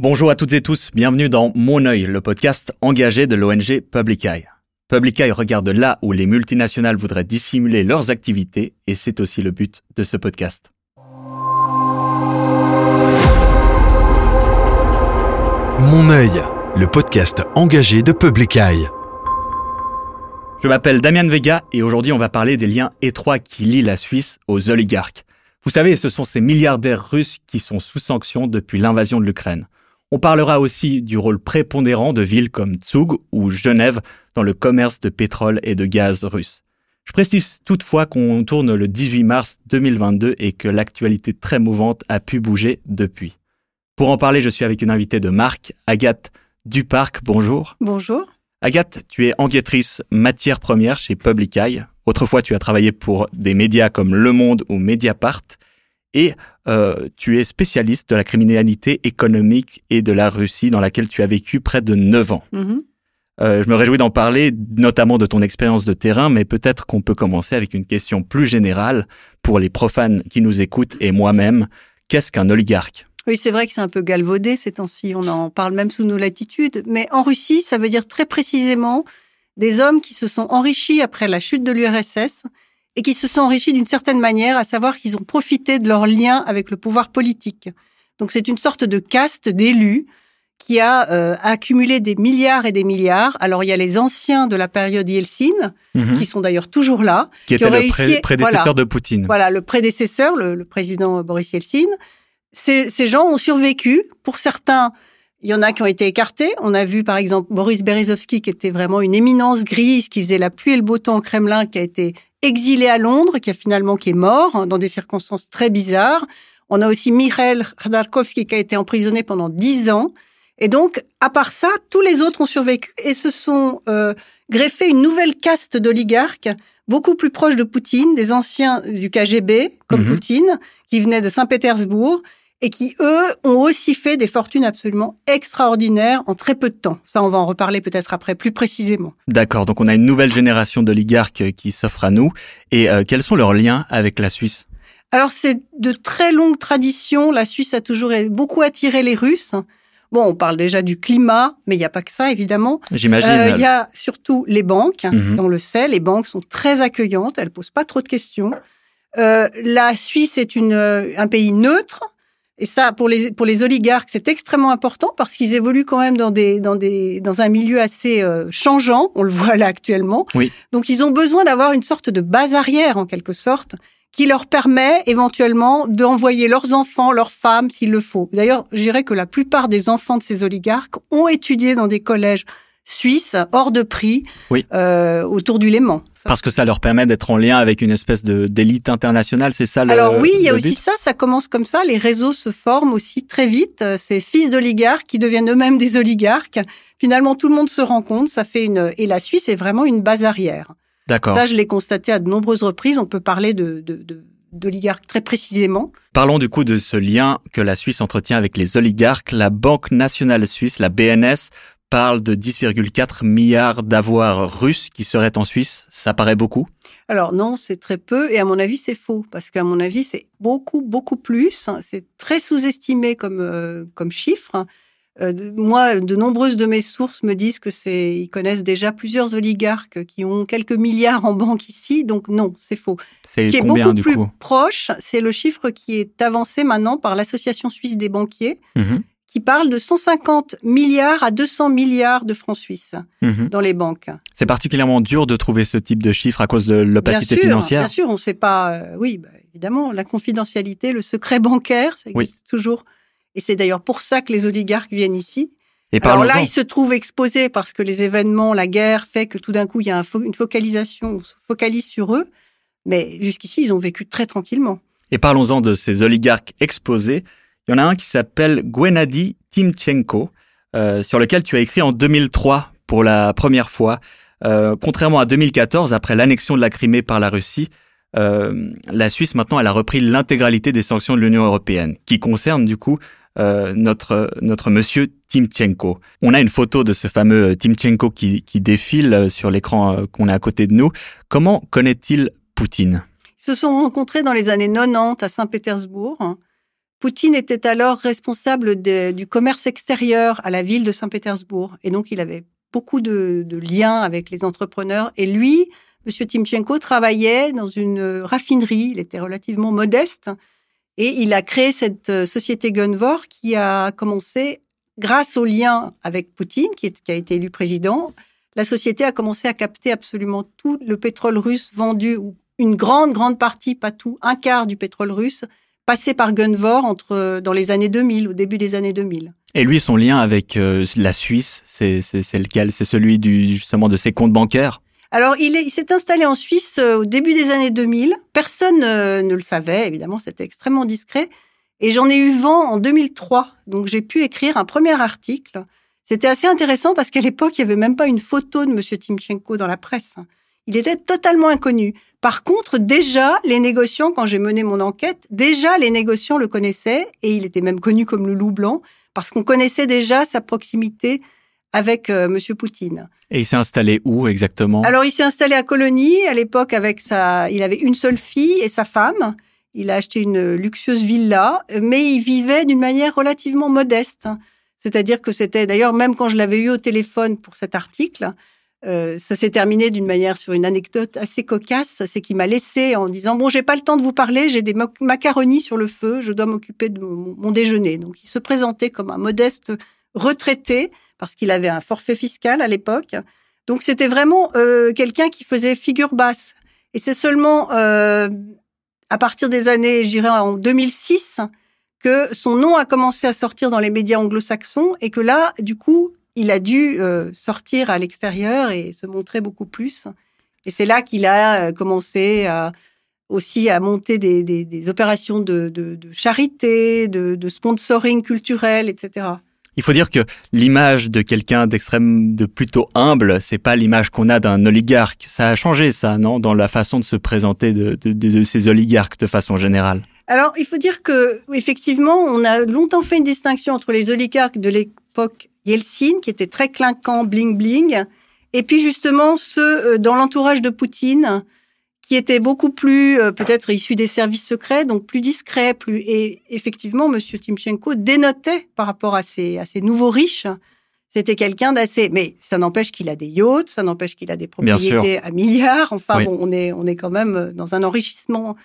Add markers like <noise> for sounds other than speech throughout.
Bonjour à toutes et tous, bienvenue dans Mon œil, le podcast engagé de l'ONG Public Eye. Public Eye regarde là où les multinationales voudraient dissimuler leurs activités et c'est aussi le but de ce podcast. Mon œil, le podcast engagé de Public Eye. Je m'appelle Damien Vega et aujourd'hui on va parler des liens étroits qui lient la Suisse aux oligarques. Vous savez, ce sont ces milliardaires russes qui sont sous sanction depuis l'invasion de l'Ukraine. On parlera aussi du rôle prépondérant de villes comme Zug ou Genève dans le commerce de pétrole et de gaz russe. Je précise toutefois qu'on tourne le 18 mars 2022 et que l'actualité très mouvante a pu bouger depuis. Pour en parler, je suis avec une invitée de marque, Agathe Duparc. Bonjour. Bonjour. Agathe, tu es enquêtrice matière première chez Public Eye. Autrefois, tu as travaillé pour des médias comme Le Monde ou Mediapart et euh, tu es spécialiste de la criminalité économique et de la Russie dans laquelle tu as vécu près de 9 ans. Mhm. Euh, je me réjouis d'en parler, notamment de ton expérience de terrain, mais peut-être qu'on peut commencer avec une question plus générale pour les profanes qui nous écoutent et moi-même. Qu'est-ce qu'un oligarque? Oui, c'est vrai que c'est un peu galvaudé ces temps-ci, on en parle même sous nos latitudes, mais en Russie, ça veut dire très précisément des hommes qui se sont enrichis après la chute de l'URSS et qui se sont enrichis d'une certaine manière, à savoir qu'ils ont profité de leur lien avec le pouvoir politique. Donc c'est une sorte de caste d'élus qui a euh, accumulé des milliards et des milliards. Alors il y a les anciens de la période Yeltsin, Mhm. qui sont d'ailleurs toujours là, Qui était ont le pré- prédécesseur voilà. de Poutine. Voilà, le prédécesseur, le, le président Boris Yeltsin. Ces, ces gens ont survécu. Pour certains, il y en a qui ont été écartés. On a vu par exemple Boris Berezovsky, qui était vraiment une éminence grise, qui faisait la pluie et le beau temps au Kremlin, qui a été exilé à Londres, qui a finalement qui est mort hein, dans des circonstances très bizarres. On a aussi Mikhail Khodorkovsky qui a été emprisonné pendant dix ans. Et donc, à part ça, tous les autres ont survécu et se sont euh, greffés une nouvelle caste d'oligarques beaucoup plus proches de Poutine, des anciens du KGB, comme Mhm. Poutine, qui venaient de Saint-Pétersbourg et qui, eux, ont aussi fait des fortunes absolument extraordinaires en très peu de temps. Ça, on va en reparler peut-être après plus précisément. D'accord, donc on a une nouvelle génération d'oligarques qui s'offre à nous. Et euh, quels sont leurs liens avec la Suisse? Alors, c'est de très longues traditions. La Suisse a toujours beaucoup attiré les Russes. Bon, on parle déjà du climat, mais il n'y a pas que ça, évidemment. J'imagine. Euh, Il y a surtout les banques. Mhm. On le sait, les banques sont très accueillantes. Elles posent pas trop de questions. Euh, la Suisse est une, euh, un pays neutre. Et ça, pour les, pour les oligarques, c'est extrêmement important parce qu'ils évoluent quand même dans, des, dans, des, dans un milieu assez euh, changeant. On le <laughs> voit là actuellement. Oui. Donc, ils ont besoin d'avoir une sorte de base arrière, en quelque sorte, qui leur permet éventuellement d'envoyer leurs enfants, leurs femmes, s'il le faut. D'ailleurs, je dirais que la plupart des enfants de ces oligarques ont étudié dans des collèges suisses, hors de prix, Oui. euh, autour du Léman. Ça. Parce que ça leur permet d'être en lien avec une espèce de d'élite internationale, c'est ça le Alors oui, il y a aussi ça, ça commence comme ça, les réseaux se forment aussi très vite, Euh, ces fils d'oligarques qui deviennent eux-mêmes des oligarques. Finalement, tout le monde se rend compte, ça fait une... Et la Suisse est vraiment une base arrière. D'accord. Ça, je l'ai constaté à de nombreuses reprises, on peut parler de... de, de d'oligarques très précisément. Parlons du coup de ce lien que la Suisse entretient avec les oligarques. La Banque nationale suisse, la BNS, parle de 10,4 milliards d'avoirs russes qui seraient en Suisse. Ça paraît beaucoup? Alors non, c'est très peu et à mon avis c'est faux parce qu'à mon avis c'est beaucoup beaucoup plus. C'est très sous-estimé comme euh, comme chiffre. Euh, moi, de nombreuses de mes sources me disent que c'est ils connaissent déjà plusieurs oligarques qui ont quelques milliards en banque ici, donc non, c'est faux. C'est Ce qui est combien beaucoup du plus proche, c'est le chiffre qui est avancé maintenant par l'Association suisse des banquiers, Mhm, qui parle de 150 milliards à 200 milliards de francs suisses mhm. dans les banques. C'est particulièrement dur de trouver ce type de chiffre à cause de l'opacité financière. Bien sûr, on ne sait pas. euh, oui, bah, évidemment, la confidentialité, le secret bancaire, ça Oui. existe toujours. Et c'est d'ailleurs pour ça que les oligarques viennent ici. Et Alors là, ils se trouvent exposés parce que les événements, la guerre fait que tout d'un coup, il y a un fo- une focalisation, on se focalise sur eux. Mais jusqu'ici, ils ont vécu très tranquillement. Et parlons-en de ces oligarques exposés. Il y en a un qui s'appelle Gwenady Timchenko, euh, sur lequel tu as écrit en 2003 pour la première fois. Euh, contrairement à 2014, après l'annexion de la Crimée par la Russie, euh, la Suisse maintenant elle a repris l'intégralité des sanctions de l'Union européenne, qui concernent du coup euh, notre notre monsieur Timchenko. On a une photo de ce fameux euh, Timchenko qui, qui défile euh, sur l'écran qu'on a à côté de nous. Comment connaît-il Poutine? Ils se sont rencontrés dans les années 90 à Saint-Pétersbourg. Poutine était alors responsable du commerce extérieur à la ville de Saint-Pétersbourg. Et donc, il avait beaucoup de, liens avec les entrepreneurs. Et lui, M. Timchenko, travaillait dans une raffinerie. Il était relativement modeste. Et il a créé cette euh, société Gunvor qui a commencé, grâce au lien avec Poutine, qui, qui a été élu président, la société a commencé à capter absolument tout le pétrole russe vendu, ou une grande, grande partie, pas tout, un quart du pétrole russe passé par Gunvor entre, dans les années 2000, au début des années 2000. Et lui, son lien avec euh, la Suisse, c'est lequel? C'est celui du, justement de ses comptes bancaires? Alors, il s'est installé en Suisse euh, au début des années 2000. Personne euh, ne le savait, évidemment, c'était extrêmement discret. Et j'en ai eu vent en 2003. Donc, j'ai pu écrire un premier article. C'était assez intéressant parce qu'à l'époque, il n'y avait même pas une photo de M. Timchenko dans la presse. Il était totalement inconnu. Par contre, déjà, les négociants, quand j'ai mené mon enquête, déjà les négociants le connaissaient et il était même connu comme le loup blanc parce qu'on connaissait déjà sa proximité avec euh, Monsieur Poutine. Et il s'est installé où exactement? Alors, il s'est installé à Colonie à l'époque avec sa. Il avait une seule fille et sa femme. Il a acheté une luxueuse villa, mais il vivait d'une manière relativement modeste. C'est-à-dire que c'était d'ailleurs même quand je l'avais eu au téléphone pour cet article, euh, ça s'est terminé d'une manière sur une anecdote assez cocasse, c'est qu'il m'a laissé en disant bon j'ai pas le temps de vous parler, j'ai des macaronis sur le feu, je dois m'occuper de mon, déjeuner. Donc il se présentait comme un modeste retraité parce qu'il avait un forfait fiscal à l'époque. Donc c'était vraiment euh, quelqu'un qui faisait figure basse. Et c'est seulement euh, à partir des années, je dirais en 2006, que son nom a commencé à sortir dans les médias anglo-saxons et que là, du coup, il a dû euh, sortir à l'extérieur et se montrer beaucoup plus. Et c'est là qu'il a euh, commencé à, aussi à monter des, des, des opérations de, de, de charité, de, de, sponsoring culturel, etc. Il faut dire que l'image de quelqu'un d'extrême, de plutôt humble, c'est pas l'image qu'on a d'un oligarque. Ça a changé, ça, non, dans la façon de se présenter de ces oligarques de façon générale. Alors, il faut dire que effectivement, on a longtemps fait une distinction entre les oligarques de l'époque Yeltsin, qui était très clinquant, bling bling, et puis justement ceux euh, dans l'entourage de Poutine, qui étaient beaucoup plus euh, peut-être issus des services secrets, donc plus discrets, plus et effectivement, Monsieur Timchenko dénotait par rapport à ces à ces nouveaux riches. C'était quelqu'un d'assez, mais ça n'empêche qu'il a des yachts, ça n'empêche qu'il a des propriétés à milliards. Enfin bon, on est on est quand même dans un enrichissement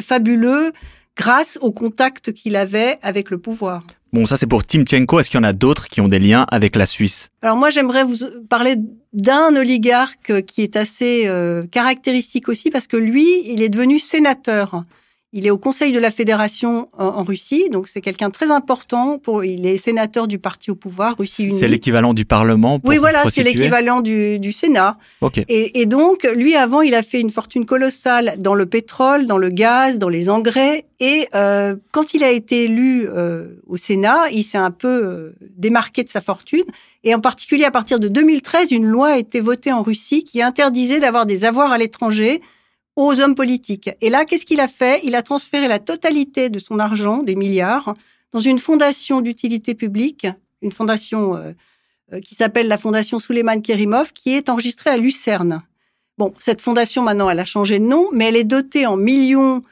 fabuleux grâce au contact qu'il avait avec le pouvoir. Bon, ça c'est pour Timchenko. Est-ce qu'il y en a d'autres qui ont des liens avec la Suisse? Alors moi, j'aimerais vous parler d'un oligarque qui est assez euh, caractéristique aussi parce que lui, il est devenu sénateur. Il est au Conseil de la Fédération en, Russie, donc c'est quelqu'un très important. Pour, il est sénateur du parti au pouvoir, Russie Unie. C'est l'équivalent du Parlement. oui, voilà, c'est l'équivalent du, du, Sénat. Okay. Et, et, donc, lui, avant, il a fait une fortune colossale dans le pétrole, dans le gaz, dans les engrais. Et euh, quand il a été élu euh, au Sénat, il s'est un peu euh, démarqué de sa fortune. Et en particulier, à partir de 2013, une loi a été votée en Russie qui interdisait d'avoir des avoirs à l'étranger aux hommes politiques. Et là, qu'est-ce qu'il a fait? Il a transféré la totalité de son argent, des milliards, dans une fondation d'utilité publique, une fondation euh, euh, qui s'appelle la Fondation Souleymane Kerimov, qui est enregistrée à Lucerne. Bon, cette fondation, maintenant, elle a changé de nom, mais elle est dotée en millions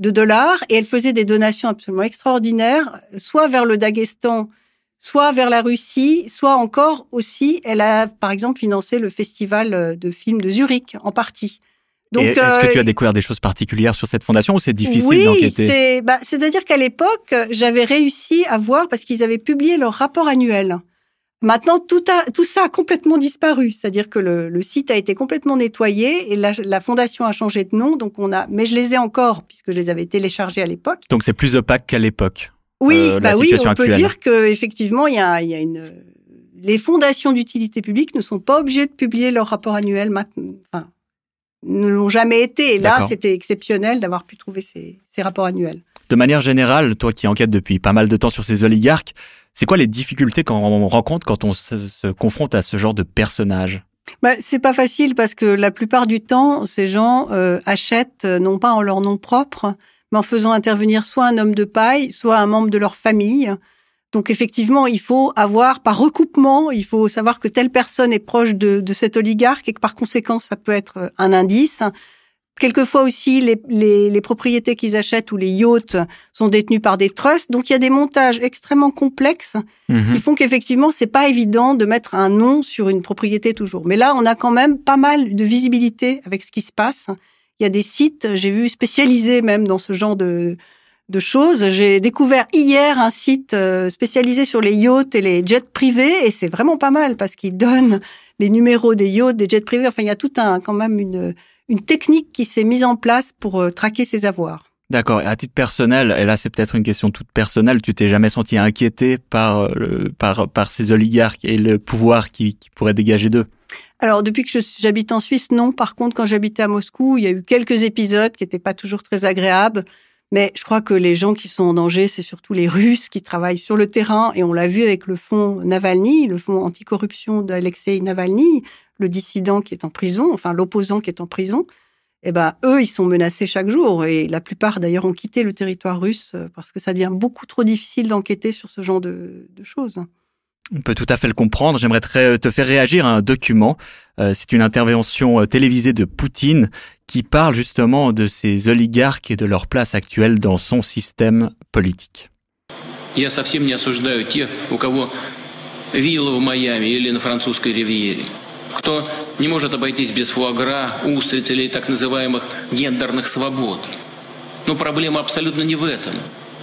de dollars et elle faisait des donations absolument extraordinaires, soit vers le Daghestan, soit vers la Russie, soit encore aussi, elle a, par exemple, financé le festival de films de Zurich, en partie. Est-ce que tu as euh, découvert des choses particulières sur cette fondation ou c'est difficile d'enquêter? c'est, bah, c'est-à-dire qu'à l'époque, j'avais réussi à voir parce qu'ils avaient publié leur rapport annuel. Maintenant, tout, a, tout ça a complètement disparu. C'est-à-dire que le, le, site a été complètement nettoyé et la, la, fondation a changé de nom. Donc on a, mais je les ai encore puisque je les avais téléchargés à l'époque. Donc c'est plus opaque qu'à l'époque. Oui, euh, bah oui, on peut dire que effectivement il y a, y a une. Les fondations d'utilité publique ne sont pas obligées de publier leur rapport annuel maintenant. Enfin, ne l'ont jamais été. Et là, c'était exceptionnel d'avoir pu trouver ces, ces, rapports annuels. De manière générale, toi qui enquêtes depuis pas mal de temps sur ces oligarques, c'est quoi les difficultés qu'on rencontre quand on se, confronte à ce genre de personnages? Bah, c'est pas facile parce que la plupart du temps, ces gens euh, achètent euh, non pas en leur nom propre, mais en faisant intervenir soit un homme de paille, soit un membre de leur famille. Donc effectivement, il faut avoir par recoupement, il faut savoir que telle personne est proche de, de cet oligarque et que par conséquent, ça peut être un indice. Quelquefois aussi, les, les, les propriétés qu'ils achètent ou les yachts sont détenus par des trusts. Donc, il y a des montages extrêmement complexes Mhm. qui font qu'effectivement, c'est pas évident de mettre un nom sur une propriété toujours. Mais là, on a quand même pas mal de visibilité avec ce qui se passe. Il y a des sites, j'ai vu spécialisés même dans ce genre de, de choses. J'ai découvert hier un site euh, spécialisé sur les yachts et les jets privés et c'est vraiment pas mal parce qu'ils donnent les numéros des yachts, des jets privés. Enfin, il y a tout un quand même une une technique qui s'est mise en place pour euh, traquer ces avoirs. D'accord. Et à titre personnel, et là c'est peut-être une question toute personnelle, tu t'es jamais senti inquiété par, euh, le, par, par ces oligarques et le pouvoir qui, qui pourrait dégager d'eux? Alors, depuis que j'habite en Suisse, non. Par contre, quand j'habitais à Moscou, il y a eu quelques épisodes qui n'étaient pas toujours très agréables. Mais je crois que les gens qui sont en danger, c'est surtout les Russes qui travaillent sur le terrain. Et on l'a vu avec le fonds Navalny, le fonds anticorruption d'Alexei Navalny, le dissident qui est en prison, enfin l'opposant qui est en prison. Eh ben, eux, ils sont menacés chaque jour. Et la plupart, d'ailleurs, ont quitté le territoire russe euh, parce que ça devient beaucoup trop difficile d'enquêter sur ce genre de, de choses. On peut tout à fait le comprendre. J'aimerais très- te faire réagir à un document. Euh, c'est une intervention euh, télévisée de Poutine qui parle justement de ces oligarques et de leur place actuelle dans son système politique. Я совсем не осуждаю тех, у кого вилла в Майами или на французской ривьере. Кто не может обойтись без фуагра, устриц или так называемых гендерных свобод. Но проблема абсолютно не в этом.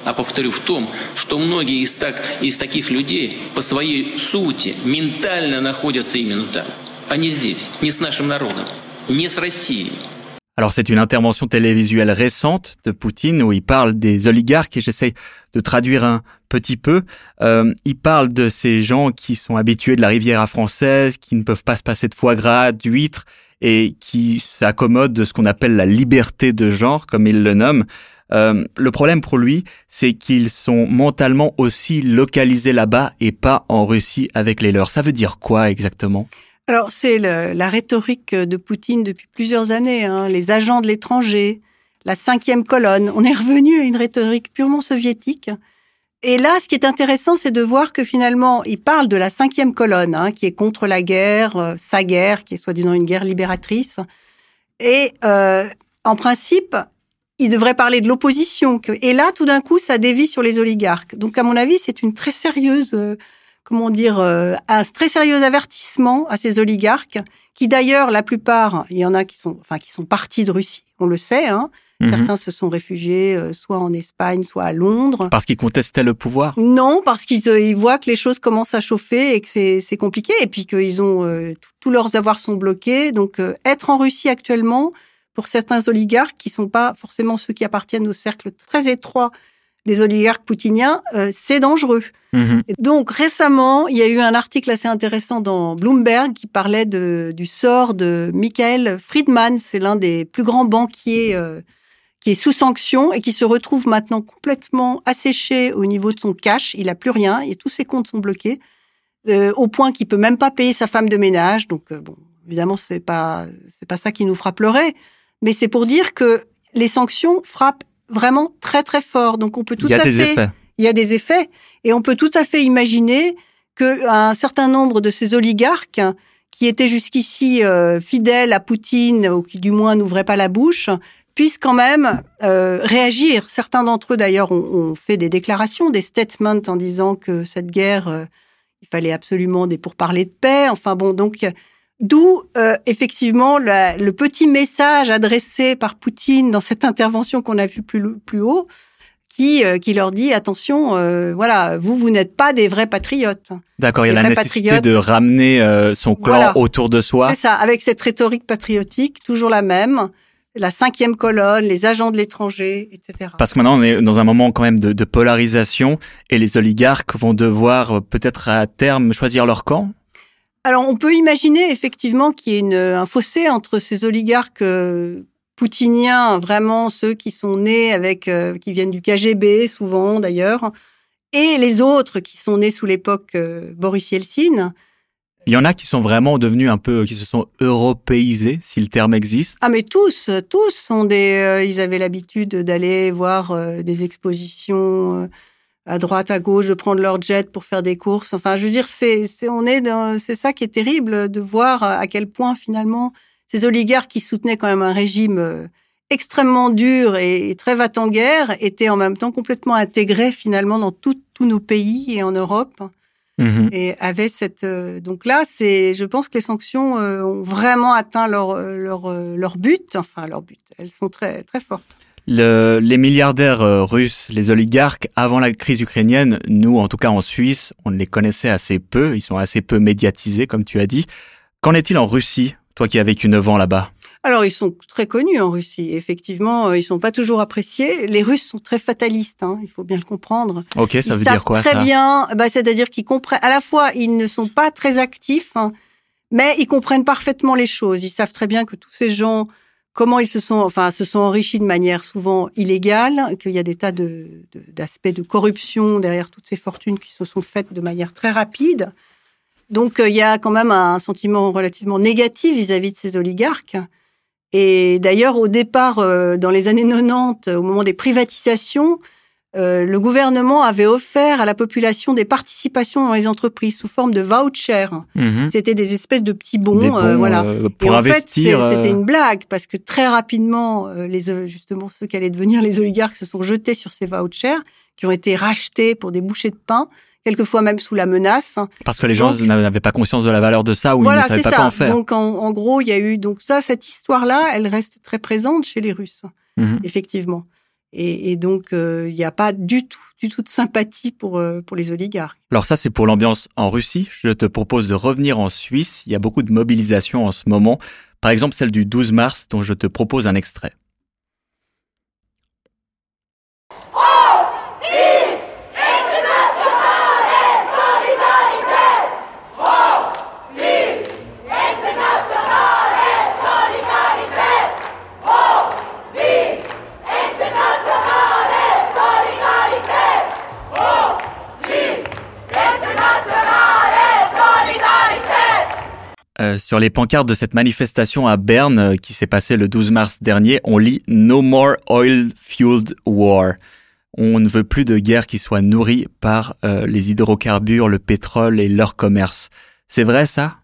А повторю, в том, что многие из, так, из таких людей по своей сути ментально находятся именно там, а не здесь, не с нашим народом, не с Россией. Alors c'est une intervention télévisuelle récente de Poutine où il parle des oligarques et j'essaye de traduire un petit peu. Euh, il parle de ces gens qui sont habitués de la Riviera française, qui ne peuvent pas se passer de foie gras, d'huîtres et qui s'accommodent de ce qu'on appelle la liberté de genre, comme il le nomme. Euh, le problème pour lui, c'est qu'ils sont mentalement aussi localisés là-bas et pas en Russie avec les leurs. Ça veut dire quoi exactement? Alors, c'est la rhétorique de Poutine depuis plusieurs années, hein, les agents de l'étranger, la cinquième colonne. On est revenu à une rhétorique purement soviétique. Et là, ce qui est intéressant, c'est de voir que finalement, il parle de la cinquième colonne, hein, qui est contre la guerre, euh, sa guerre, qui est soi-disant une guerre libératrice. Et euh, en principe, il devrait parler de l'opposition. Et là, tout d'un coup, ça dévie sur les oligarques. Donc, à mon avis, c'est une très sérieuse, euh, comment dire, euh, un très sérieux avertissement à ces oligarques, qui d'ailleurs, la plupart, il y en a qui sont, enfin, qui sont partis de Russie, on le sait. Hein. Mhm. Certains se sont réfugiés, euh, soit en Espagne, soit à Londres. Parce qu'ils contestaient le pouvoir? Non, parce qu'ils euh, ils voient que les choses commencent à chauffer et que c'est c'est compliqué, et puis qu'ils ont euh, tous leurs avoirs sont bloqués. Donc, euh, être en Russie actuellement, pour certains oligarques qui sont pas forcément ceux qui appartiennent au cercle très étroit des oligarques poutiniens, euh, c'est dangereux. Mhm. Donc récemment, il y a eu un article assez intéressant dans Bloomberg qui parlait de, du sort de Michael Friedman. C'est l'un des plus grands banquiers euh, qui est sous sanction et qui se retrouve maintenant complètement asséché au niveau de son cash. Il a plus rien et tous ses comptes sont bloqués euh, au point qu'il peut même pas payer sa femme de ménage. Donc bon, évidemment, c'est pas c'est pas ça qui nous fera pleurer, mais c'est pour dire que les sanctions frappent vraiment très très fort. Donc on peut tout Il y a à des fait effets. il y a des effets et on peut tout à fait imaginer que un certain nombre de ces oligarques qui étaient jusqu'ici euh, fidèles à Poutine ou qui du moins n'ouvraient pas la bouche puissent quand même euh, réagir. Certains d'entre eux d'ailleurs ont, ont fait des déclarations, des statements en disant que cette guerre, euh, il fallait absolument des pourparlers de paix. Enfin bon, donc d'où euh, effectivement la- le petit message adressé par Poutine dans cette intervention qu'on a vue plus, plus haut qui, euh, qui leur dit attention, euh, voilà, vous, vous n'êtes pas des vrais patriotes. D'accord, il y a la nécessité patriotes. de ramener euh, son clan Voilà. autour de soi. C'est ça, avec cette rhétorique patriotique, toujours la même, la cinquième colonne, les agents de l'étranger, etc. Parce que maintenant, on est dans un moment quand même de, de polarisation et les oligarques vont devoir euh, peut-être à terme choisir leur camp. Alors, on peut imaginer effectivement qu'il y ait une, un fossé entre ces oligarques euh, poutiniens, vraiment ceux qui sont nés avec, euh, qui viennent du KGB souvent d'ailleurs, et les autres qui sont nés sous l'époque euh, Boris Yeltsin. Il y en a qui sont vraiment devenus un peu, qui se sont européisés, si le terme existe. Ah mais tous, tous sont des, euh, ils avaient l'habitude d'aller voir euh, des expositions euh, à droite, à gauche, de prendre leur jet pour faire des courses. Enfin, je veux dire, c'est, c'est, on est, c'est ça qui est terrible de voir à quel point finalement ces oligarques qui soutenaient quand même un régime euh, extrêmement dur et, très va en guerre étaient en même temps complètement intégrés finalement dans tous nos pays et en Europe. Mhm. Et avait cette euh, donc là c'est je pense que les sanctions euh, ont vraiment atteint leur leur leur but enfin leur but elles sont très très fortes. Le, les milliardaires russes, les oligarques, avant la crise ukrainienne, nous, en tout cas en Suisse, on les connaissait assez peu, ils sont assez peu médiatisés, comme tu as dit. Qu'en est-il en Russie toi qui as vécu 9 ans là-bas? Alors, ils sont très connus en Russie. Effectivement, euh, ils sont pas toujours appréciés. Les Russes sont très fatalistes, hein, il faut bien le comprendre. Ok, ça veut dire quoi Très bien. Bah, c'est-à-dire qu'ils comprennent. À la fois, ils ne sont pas très actifs, hein, mais ils comprennent parfaitement les choses. Ils savent très bien que tous ces gens, comment ils se sont, enfin, se sont enrichis de manière souvent illégale, qu'il y a des tas d'aspects de, de corruption derrière toutes ces fortunes qui se sont faites de manière très rapide. Donc euh, il y a quand même un sentiment relativement négatif vis-à-vis de ces oligarques. Et d'ailleurs, au départ, euh, dans les années 90, au moment des privatisations, euh, le gouvernement avait offert à la population des participations dans les entreprises sous forme de vouchers. Mhm. C'était des espèces de petits bons, voilà. pour et en investir, fait, c'était une blague parce que très rapidement, les justement ceux qui allaient devenir les oligarques se sont jetés sur ces vouchers qui ont été rachetés pour des bouchées de pain quelquefois même sous la menace. Parce que les gens n'avaient pas conscience de la valeur de ça ou ils ne savaient pas ça. quoi en faire. Donc en, gros, il y a eu donc ça, cette histoire-là, elle reste très présente chez les Russes, mhm. effectivement. Et, donc euh, il n'y a pas du tout, du tout de sympathie pour euh, pour les oligarques. Alors ça, c'est pour l'ambiance en Russie. Je te propose de revenir en Suisse. Il y a beaucoup de mobilisation en ce moment. Par exemple, celle du 12 mars, dont je te propose un extrait. Euh, sur les pancartes de cette manifestation à Berne euh, qui s'est passée le 12 mars dernier, on lit No more oil fueled war. On ne veut plus de guerre qui soit nourrie par euh, les hydrocarbures, le pétrole et leur commerce. C'est vrai ça?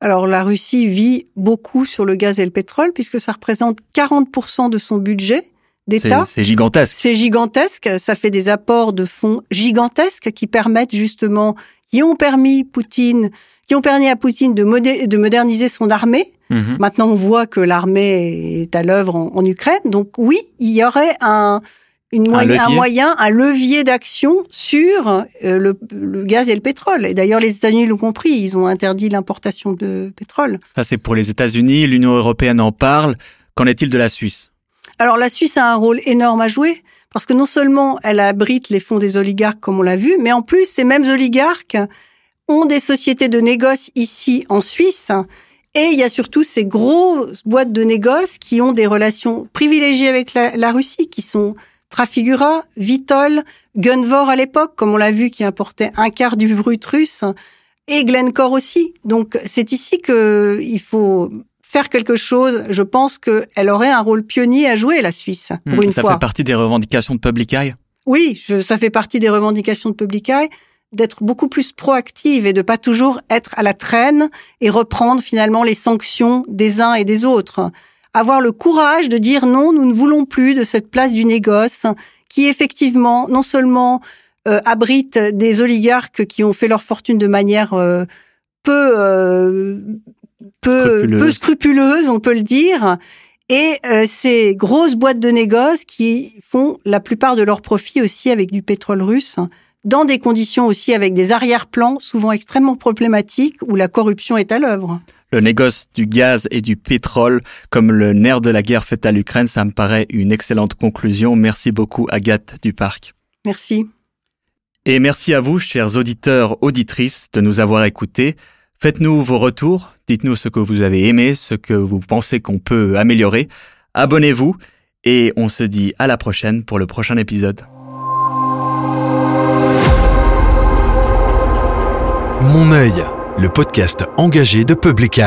Alors la Russie vit beaucoup sur le gaz et le pétrole puisque ça représente 40% de son budget d'État. C'est gigantesque. C'est gigantesque. Ça fait des apports de fonds gigantesques qui permettent justement, qui ont permis Poutine qui ont permis à Poutine de, de moderniser son armée. Mhm. Maintenant, on voit que l'armée est à l'œuvre en, Ukraine. Donc oui, il y aurait un, une moyen, un, moyen, un levier d'action sur euh, le, le, gaz et le pétrole. Et d'ailleurs, les États-Unis l'ont compris, ils ont interdit l'importation de pétrole. Ça, c'est pour les États-Unis, l'Union européenne en parle. Qu'en est-il de la Suisse? Alors, la Suisse a un rôle énorme à jouer. Parce que non seulement elle abrite les fonds des oligarques, comme on l'a vu, mais en plus, ces mêmes oligarques ont des sociétés de négoce ici en Suisse. Et il y a surtout ces grosses boîtes de négoce qui ont des relations privilégiées avec la, Russie, qui sont Trafigura, Vitol, Gunvor à l'époque, comme on l'a vu, qui importait un quart du brut russe, et Glencore aussi. Donc c'est ici que il faut faire quelque chose. Je pense qu'elle aurait un rôle pionnier à jouer, la Suisse, pour hmm, une fois. Ça fait partie des revendications de Public Eye? Oui, je, ça fait partie des revendications de Public Eye d'être beaucoup plus proactive et de pas toujours être à la traîne et reprendre finalement les sanctions des uns et des autres. Avoir le courage de dire non, nous ne voulons plus de cette place du négoce qui effectivement non seulement euh, abrite des oligarques qui ont fait leur fortune de manière euh, peu, euh, peu, scrupuleuse. peu scrupuleuse, on peut le dire, et ces grosses boîtes de négoce qui font la plupart de leurs profits aussi avec du pétrole russe dans des conditions aussi avec des arrière-plans souvent extrêmement problématiques où la corruption est à l'œuvre. Le négoce du gaz et du pétrole comme le nerf de la guerre faite à l'Ukraine, ça me paraît une excellente conclusion. Merci beaucoup Agathe Duparc. Merci. Et merci à vous, chers auditeurs, auditrices, de nous avoir écoutés. Faites-nous vos retours, dites-nous ce que vous avez aimé, ce que vous pensez qu'on peut améliorer. Abonnez-vous et on se dit à la prochaine pour le prochain épisode. Mon œil, le podcast engagé de Public.